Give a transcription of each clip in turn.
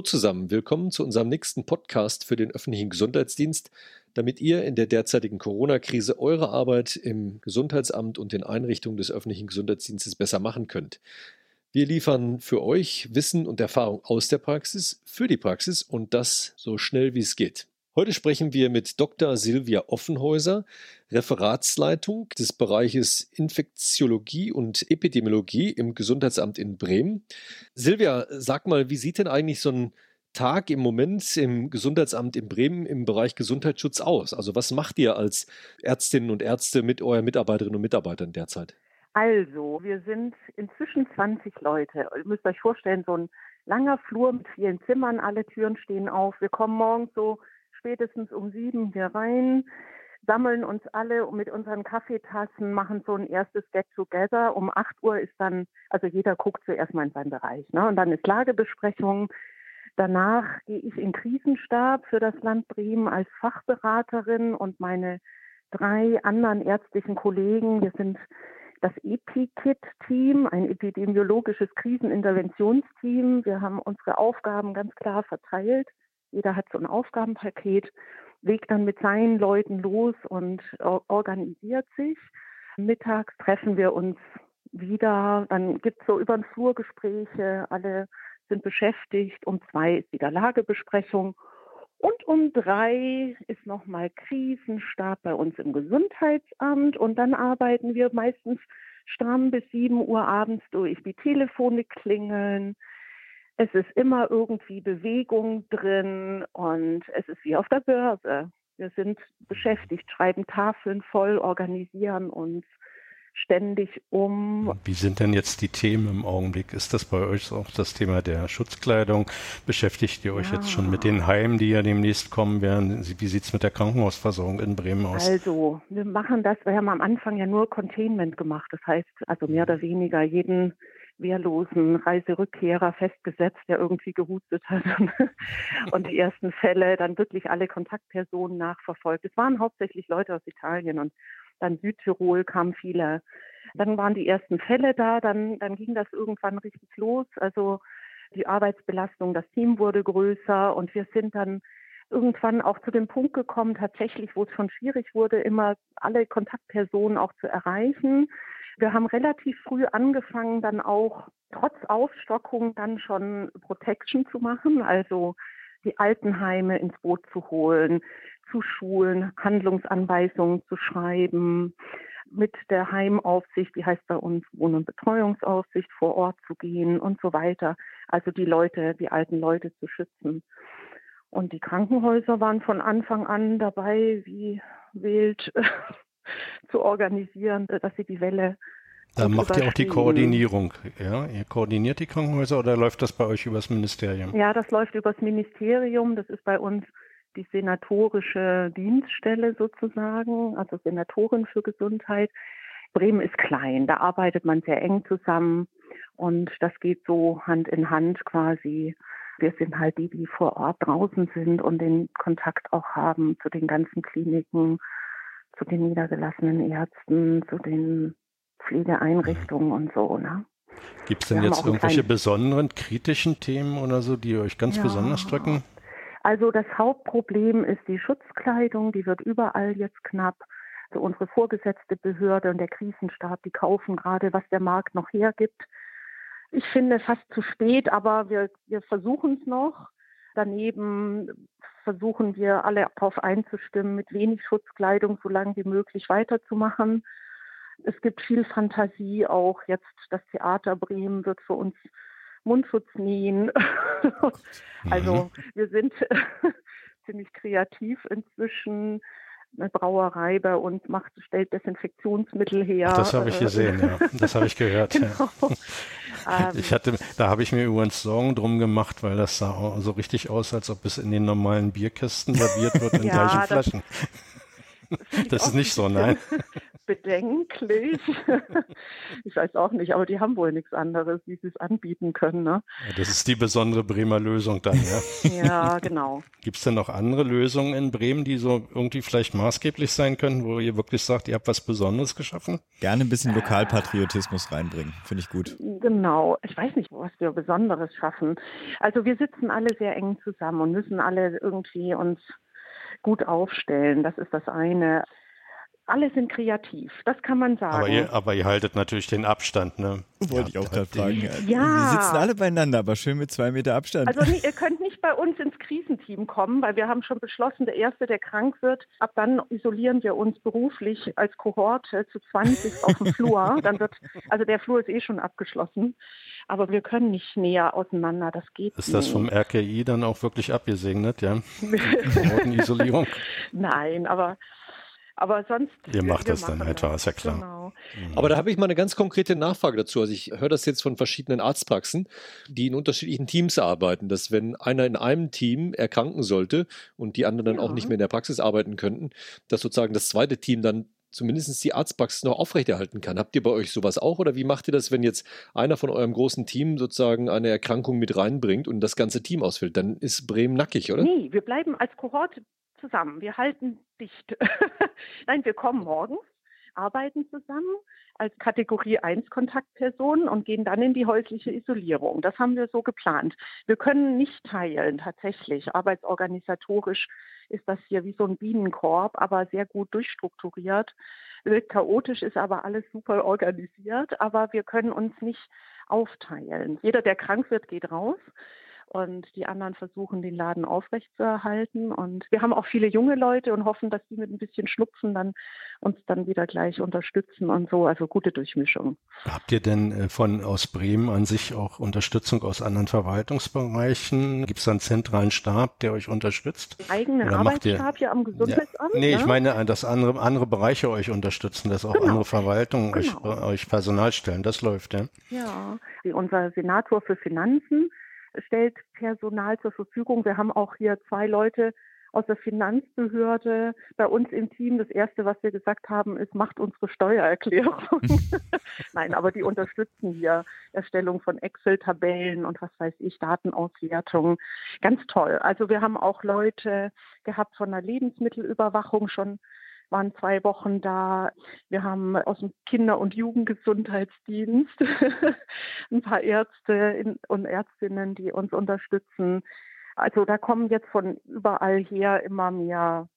Hallo zusammen, willkommen zu unserem nächsten Podcast für den öffentlichen Gesundheitsdienst, damit ihr in der derzeitigen Corona-Krise eure Arbeit im Gesundheitsamt und den Einrichtungen des öffentlichen Gesundheitsdienstes besser machen könnt. Wir liefern für euch Wissen und Erfahrung aus der Praxis, für die Praxis und das so schnell wie es geht. Heute sprechen wir mit Dr. Silvia Offenhäuser, Referatsleitung des Bereiches Infektiologie und Epidemiologie im Gesundheitsamt in Bremen. Silvia, sag mal, wie sieht denn eigentlich so ein Tag im Moment im Gesundheitsamt in Bremen im Bereich Gesundheitsschutz aus? Also was macht ihr als Ärztinnen und Ärzte mit euren Mitarbeiterinnen und Mitarbeitern derzeit? Also, wir sind inzwischen 20 Leute. Ihr müsst euch vorstellen, so ein langer Flur mit vielen Zimmern, alle Türen stehen auf. Wir kommen morgens so spätestens um sieben hier rein, sammeln uns alle mit unseren Kaffeetassen, machen so ein erstes Get-Together. Um 8 Uhr ist dann, also jeder guckt zuerst mal in seinen Bereich. Ne? Und dann ist Lagebesprechung. Danach gehe ich in Krisenstab für das Land Bremen als Fachberaterin und meine drei anderen ärztlichen Kollegen. Wir sind das EPI-KIT-Team, ein epidemiologisches Kriseninterventionsteam. Wir haben unsere Aufgaben ganz klar verteilt. Jeder hat so ein Aufgabenpaket, legt dann mit seinen Leuten los und organisiert sich. Mittags treffen wir uns wieder, dann gibt es so über den Flur Gespräche, alle sind beschäftigt. Um zwei ist wieder Lagebesprechung. Und um drei ist nochmal Krisenstab bei uns im Gesundheitsamt und dann arbeiten wir meistens stramm bis sieben Uhr abends durch. Die Telefone klingeln, es ist immer irgendwie Bewegung drin und es ist wie auf der Börse. Wir sind beschäftigt, schreiben Tafeln voll, organisieren uns ständig um. Wie sind denn jetzt die Themen im Augenblick? Ist das bei euch auch das Thema der Schutzkleidung? Beschäftigt ihr euch ja. jetzt schon mit den Heimen, die ja demnächst kommen werden? Wie sieht es mit der Krankenhausversorgung in Bremen aus? Also, wir machen das, wir haben am Anfang ja nur Containment gemacht. Das heißt, also mehr oder weniger jeden wehrlosen Reiserückkehrer festgesetzt, der irgendwie gehustet hat und die ersten Fälle dann wirklich alle Kontaktpersonen nachverfolgt. Es waren hauptsächlich Leute aus Italien und dann Südtirol kamen viele. Dann waren die ersten Fälle da, dann, dann ging das irgendwann richtig los. Also die Arbeitsbelastung, das Team wurde größer und wir sind dann irgendwann auch zu dem Punkt gekommen, tatsächlich, wo es schon schwierig wurde, immer alle Kontaktpersonen auch zu erreichen. Wir haben relativ früh angefangen, dann auch trotz Aufstockung dann schon Protection zu machen, also die Altenheime ins Boot zu holen, zu schulen, Handlungsanweisungen zu schreiben, mit der Heimaufsicht, die heißt bei uns Wohn- und Betreuungsaufsicht, vor Ort zu gehen und so weiter. Also die Leute, die alten Leute zu schützen. Und die Krankenhäuser waren von Anfang an dabei, wie wild zu organisieren, dass sie die Welle da macht ihr auch die Koordinierung, ja? Ihr koordiniert die Krankenhäuser oder läuft das bei euch übers Ministerium? Ja, das läuft übers Ministerium. Das ist bei uns die senatorische Dienststelle sozusagen, also Senatorin für Gesundheit. Bremen ist klein, da arbeitet man sehr eng zusammen und das geht so Hand in Hand quasi. Wir sind halt die, die vor Ort draußen sind und den Kontakt auch haben zu den ganzen Kliniken, zu den niedergelassenen Ärzten, zu den Pflegeeinrichtungen und so. Ne? Gibt es denn jetzt irgendwelche besonderen kritischen Themen oder so, die euch ganz ja. besonders drücken? Also das Hauptproblem ist die Schutzkleidung, die wird überall jetzt knapp. Also unsere vorgesetzte Behörde und der Krisenstab, die kaufen gerade, was der Markt noch hergibt. Ich finde fast zu spät, aber wir, wir versuchen es noch. Daneben versuchen wir alle darauf einzustimmen, mit wenig Schutzkleidung so lange wie möglich weiterzumachen. Es gibt viel Fantasie auch. Jetzt das Theater Bremen wird für uns Mundschutz nähen. also mhm. wir sind ziemlich kreativ inzwischen. Eine Brauerei bei uns macht, stellt Desinfektionsmittel her. Ach, das habe ich gesehen, ja. Das habe ich gehört. genau. ja. Ich hatte, da habe ich mir übrigens Sorgen drum gemacht, weil das sah so richtig aus, als ob es in den normalen Bierkästen serviert wird in ja, gleichen Flaschen. Das, das ist nicht so, nein bedenklich. ich weiß auch nicht, aber die haben wohl nichts anderes, wie sie es anbieten können. Ne? Ja, das ist die besondere Bremer Lösung dann, ja? ja, genau. Gibt es denn noch andere Lösungen in Bremen, die so irgendwie vielleicht maßgeblich sein können, wo ihr wirklich sagt, ihr habt was Besonderes geschaffen? Gerne ein bisschen Lokalpatriotismus reinbringen, finde ich gut. Genau. Ich weiß nicht, was wir Besonderes schaffen. Also wir sitzen alle sehr eng zusammen und müssen alle irgendwie uns gut aufstellen. Das ist das eine alle sind kreativ, das kann man sagen. Aber ihr, aber ihr haltet natürlich den Abstand, ne? Wollte ja, ich auch gerade fragen. Ja. Wir sitzen alle beieinander, aber schön mit zwei Meter Abstand. Also ihr könnt nicht bei uns ins Krisenteam kommen, weil wir haben schon beschlossen, der Erste, der krank wird, ab dann isolieren wir uns beruflich als Kohorte zu 20 auf dem Flur. Dann wird, also der Flur ist eh schon abgeschlossen, aber wir können nicht näher auseinander, das geht Ist nicht. das vom RKI dann auch wirklich abgesegnet, ja? Isolierung? Nein, aber aber sonst. Ihr macht das dann etwa, ist ja klar. Genau. Mhm. Aber da habe ich mal eine ganz konkrete Nachfrage dazu. Also ich höre das jetzt von verschiedenen Arztpraxen, die in unterschiedlichen Teams arbeiten, dass wenn einer in einem Team erkranken sollte und die anderen dann ja. auch nicht mehr in der Praxis arbeiten könnten, dass sozusagen das zweite Team dann zumindest die Arztpraxis noch aufrechterhalten kann. Habt ihr bei euch sowas auch oder wie macht ihr das, wenn jetzt einer von eurem großen Team sozusagen eine Erkrankung mit reinbringt und das ganze Team ausfällt? Dann ist Bremen nackig, oder? Nee, wir bleiben als Kohorte zusammen. Wir halten dicht. Nein, wir kommen morgens, arbeiten zusammen als Kategorie 1 Kontaktpersonen und gehen dann in die häusliche Isolierung. Das haben wir so geplant. Wir können nicht teilen, tatsächlich. Arbeitsorganisatorisch ist das hier wie so ein Bienenkorb, aber sehr gut durchstrukturiert. Chaotisch ist aber alles super organisiert, aber wir können uns nicht aufteilen. Jeder, der krank wird, geht raus und die anderen versuchen, den Laden aufrechtzuerhalten. Und wir haben auch viele junge Leute und hoffen, dass die mit ein bisschen Schnupfen dann uns dann wieder gleich unterstützen und so. Also gute Durchmischung. Habt ihr denn äh, von aus Bremen an sich auch Unterstützung aus anderen Verwaltungsbereichen? Gibt es da einen zentralen Stab, der euch unterstützt? Eigenen Arbeitsstab hier am Gesundheitsamt? Ja, nee, ja? ich meine, dass andere, andere Bereiche euch unterstützen, dass auch genau. andere Verwaltungen genau. euch, euch Personal stellen. Das läuft, ja? Ja, unser Senator für Finanzen stellt Personal zur Verfügung. Wir haben auch hier zwei Leute aus der Finanzbehörde bei uns im Team. Das Erste, was wir gesagt haben, ist, macht unsere Steuererklärung. Nein, aber die unterstützen hier Erstellung von Excel-Tabellen und was weiß ich, Datenauswertung. Ganz toll. Also wir haben auch Leute gehabt von der Lebensmittelüberwachung schon waren zwei Wochen da. Wir haben aus dem Kinder- und Jugendgesundheitsdienst ein paar Ärzte und Ärztinnen, die uns unterstützen. Also da kommen jetzt von überall her immer mehr,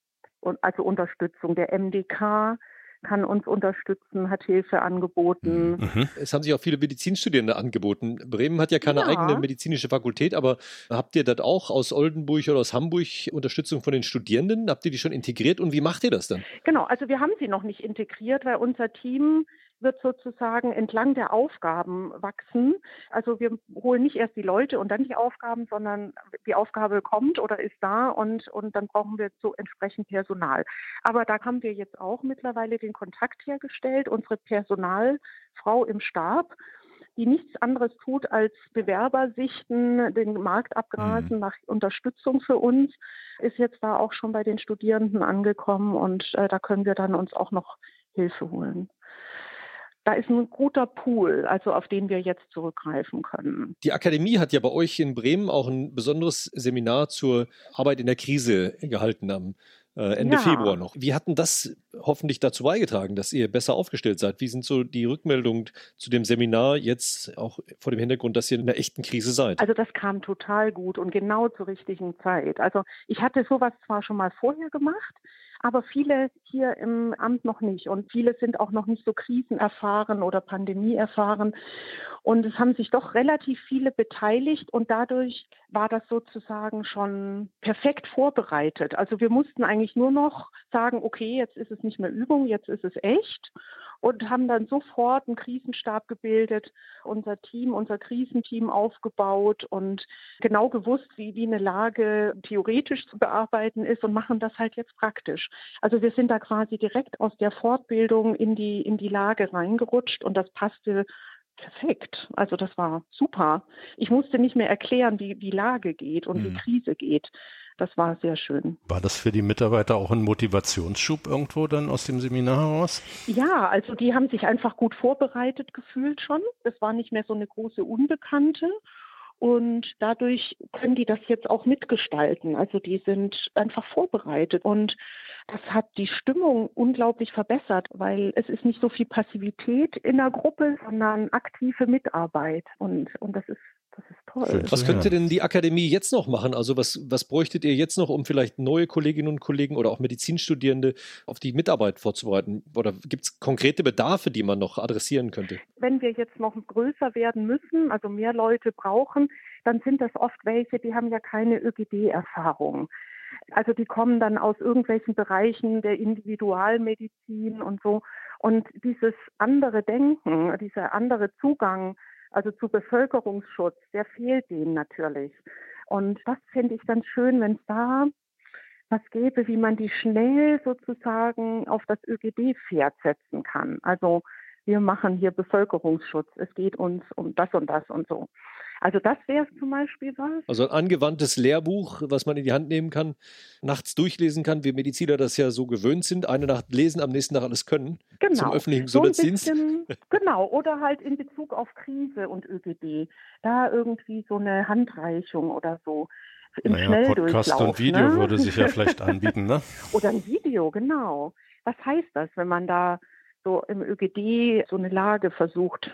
also Unterstützung. Der MDK kann uns unterstützen, hat Hilfe angeboten. Mhm. Es haben sich auch viele Medizinstudierende angeboten. Bremen hat ja keine ja. eigene medizinische Fakultät, aber habt ihr das auch aus Oldenburg oder aus Hamburg Unterstützung von den Studierenden? Habt ihr die schon integriert und wie macht ihr das dann? Genau, also wir haben sie noch nicht integriert, weil unser Team wird sozusagen entlang der Aufgaben wachsen. Also wir holen nicht erst die Leute und dann die Aufgaben, sondern die Aufgabe kommt oder ist da und, und dann brauchen wir so entsprechend Personal. Aber da haben wir jetzt auch mittlerweile den Kontakt hergestellt. Unsere Personalfrau im Stab die nichts anderes tut, als Bewerber sichten, den Markt abgrasen mhm. nach Unterstützung für uns, ist jetzt da auch schon bei den Studierenden angekommen und äh, da können wir dann uns auch noch Hilfe holen da ist ein guter Pool, also auf den wir jetzt zurückgreifen können. Die Akademie hat ja bei euch in Bremen auch ein besonderes Seminar zur Arbeit in der Krise gehalten am äh, Ende ja. Februar noch. Wie hatten das hoffentlich dazu beigetragen, dass ihr besser aufgestellt seid? Wie sind so die Rückmeldungen zu dem Seminar jetzt auch vor dem Hintergrund, dass ihr in einer echten Krise seid? Also das kam total gut und genau zur richtigen Zeit. Also ich hatte sowas zwar schon mal vorher gemacht, aber viele hier im Amt noch nicht. Und viele sind auch noch nicht so krisenerfahren oder pandemieerfahren. Und es haben sich doch relativ viele beteiligt und dadurch war das sozusagen schon perfekt vorbereitet. Also wir mussten eigentlich nur noch sagen, okay, jetzt ist es nicht mehr Übung, jetzt ist es echt und haben dann sofort einen Krisenstab gebildet, unser Team, unser Krisenteam aufgebaut und genau gewusst, wie, wie eine Lage theoretisch zu bearbeiten ist und machen das halt jetzt praktisch. Also wir sind da quasi direkt aus der Fortbildung in die, in die Lage reingerutscht und das passte perfekt. Also das war super. Ich musste nicht mehr erklären, wie die Lage geht und mhm. wie Krise geht. Das war sehr schön. War das für die Mitarbeiter auch ein Motivationsschub irgendwo dann aus dem Seminar heraus? Ja, also die haben sich einfach gut vorbereitet gefühlt schon. Es war nicht mehr so eine große Unbekannte. Und dadurch können die das jetzt auch mitgestalten. Also die sind einfach vorbereitet. Und das hat die Stimmung unglaublich verbessert, weil es ist nicht so viel Passivität in der Gruppe, sondern aktive Mitarbeit. Und, und das ist das ist toll. Was könnte denn die Akademie jetzt noch machen? Also was, was bräuchtet ihr jetzt noch, um vielleicht neue Kolleginnen und Kollegen oder auch Medizinstudierende auf die Mitarbeit vorzubereiten? Oder gibt es konkrete Bedarfe, die man noch adressieren könnte? Wenn wir jetzt noch größer werden müssen, also mehr Leute brauchen, dann sind das oft welche, die haben ja keine ÖGD-Erfahrung. Also die kommen dann aus irgendwelchen Bereichen der Individualmedizin und so. Und dieses andere Denken, dieser andere Zugang also zu Bevölkerungsschutz, der fehlt denen natürlich. Und das fände ich dann schön, wenn es da was gäbe, wie man die schnell sozusagen auf das ÖGD-Pferd setzen kann. Also wir machen hier Bevölkerungsschutz, es geht uns um das und das und so. Also das wäre zum Beispiel was. Also ein angewandtes Lehrbuch, was man in die Hand nehmen kann, nachts durchlesen kann, wie Mediziner das ja so gewöhnt sind, eine Nacht lesen, am nächsten Tag alles können. Genau. Zum öffentlichen Gesundheitsdienst. So genau, oder halt in Bezug auf Krise und ÖGD. Da irgendwie so eine Handreichung oder so. Im naja, Podcast und Video ne? würde sich ja vielleicht anbieten, ne? Oder ein Video, genau. Was heißt das, wenn man da so im ÖGD so eine Lage versucht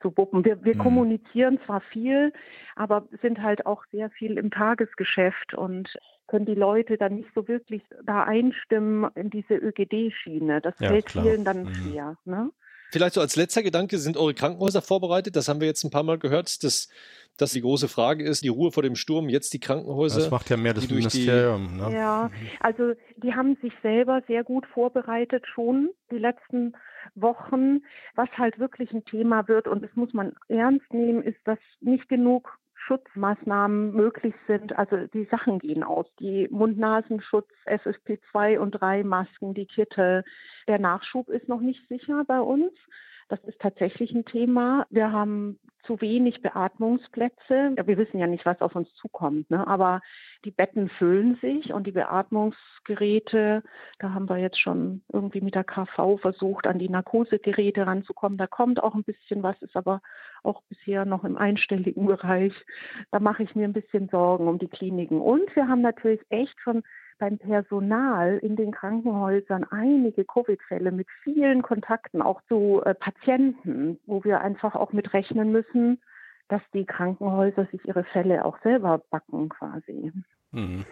zu wuppen. Wir, wir mhm. kommunizieren zwar viel, aber sind halt auch sehr viel im Tagesgeschäft und können die Leute dann nicht so wirklich da einstimmen in diese ÖGD-Schiene. Das ja, fällt klar. vielen dann mhm. schwer. Ne? Vielleicht so als letzter Gedanke, sind eure Krankenhäuser vorbereitet? Das haben wir jetzt ein paar Mal gehört, dass, dass die große Frage ist, die Ruhe vor dem Sturm, jetzt die Krankenhäuser. Das macht ja mehr das Ministerium. Die, ne? Ja, also die haben sich selber sehr gut vorbereitet schon die letzten Wochen. Was halt wirklich ein Thema wird, und das muss man ernst nehmen, ist, dass nicht genug Schutzmaßnahmen möglich sind. Also die Sachen gehen aus. Die Mund-Nasenschutz, FFP2 und 3 Masken, die Kittel. Der Nachschub ist noch nicht sicher bei uns. Das ist tatsächlich ein Thema. Wir haben zu wenig Beatmungsplätze. Wir wissen ja nicht, was auf uns zukommt, ne? aber die Betten füllen sich und die Beatmungsgeräte, da haben wir jetzt schon irgendwie mit der KV versucht, an die Narkosegeräte ranzukommen. Da kommt auch ein bisschen was, ist aber auch bisher noch im einstelligen Bereich. Da mache ich mir ein bisschen Sorgen um die Kliniken. Und wir haben natürlich echt schon beim Personal in den Krankenhäusern einige Covid-Fälle mit vielen Kontakten auch zu äh, Patienten, wo wir einfach auch mit rechnen müssen, dass die Krankenhäuser sich ihre Fälle auch selber backen quasi. Mhm.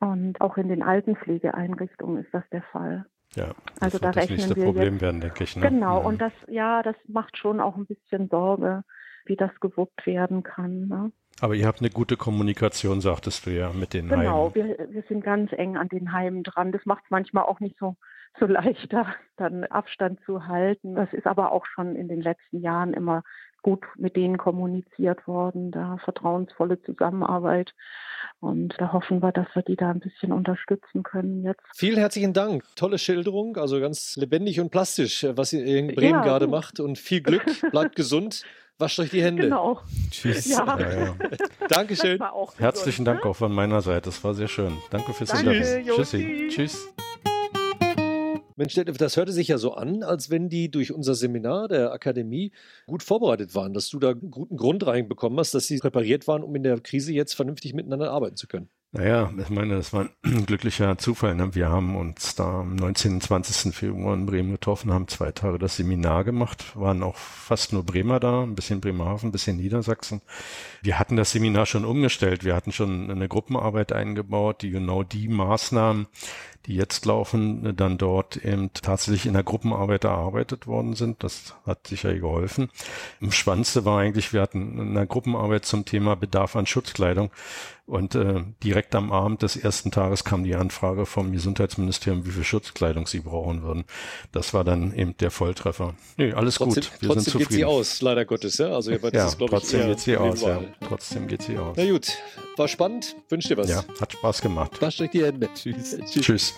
Und auch in den Altenpflegeeinrichtungen ist das der Fall. Ja, das also da das rechnen wir Problem jetzt, werden, denke ich. Ne? Genau, ja. und das, ja, das macht schon auch ein bisschen Sorge, wie das gewuppt werden kann. Ne? Aber ihr habt eine gute Kommunikation, sagtest du ja, mit den genau, Heimen. Genau, wir, wir sind ganz eng an den Heimen dran. Das macht es manchmal auch nicht so, so leichter, dann Abstand zu halten. Das ist aber auch schon in den letzten Jahren immer gut mit denen kommuniziert worden, da vertrauensvolle Zusammenarbeit. Und da hoffen wir, dass wir die da ein bisschen unterstützen können jetzt. Vielen herzlichen Dank. Tolle Schilderung, also ganz lebendig und plastisch, was ihr in Bremen ja, gerade macht. Und viel Glück, bleibt gesund. Wascht euch die Hände. Genau. Tschüss. Ja. Ja, ja. Dankeschön. Herzlichen Dank ne? auch von meiner Seite. Das war sehr schön. Danke fürs Interview. Tschüssi. Tschüss. Mensch, das hörte sich ja so an, als wenn die durch unser Seminar der Akademie gut vorbereitet waren, dass du da guten Grund reinbekommen hast, dass sie präpariert waren, um in der Krise jetzt vernünftig miteinander arbeiten zu können. Naja, ich meine, das war ein glücklicher Zufall. Ne? Wir haben uns da am 19. und 20. Februar in Bremen getroffen, haben zwei Tage das Seminar gemacht, waren auch fast nur Bremer da, ein bisschen Bremerhaven, ein bisschen Niedersachsen. Wir hatten das Seminar schon umgestellt. Wir hatten schon eine Gruppenarbeit eingebaut, die genau die Maßnahmen, die jetzt laufen, dann dort eben tatsächlich in der Gruppenarbeit erarbeitet worden sind. Das hat sicher geholfen. Im Spannendste war eigentlich, wir hatten eine Gruppenarbeit zum Thema Bedarf an Schutzkleidung. Und äh, direkt am Abend des ersten Tages kam die Anfrage vom Gesundheitsministerium, wie viel Schutzkleidung sie brauchen würden. Das war dann eben der Volltreffer. Nee, alles trotzdem, gut. Wir trotzdem sind zufrieden. geht sie aus, leider Gottes. Ja, also, das ja ist, trotzdem ich, geht sie aus. Ja. Trotzdem geht sie aus. Na gut, war spannend. Wünsche dir was. Ja, hat Spaß gemacht. Wascht euch die Hände. Tschüss. Tschüss.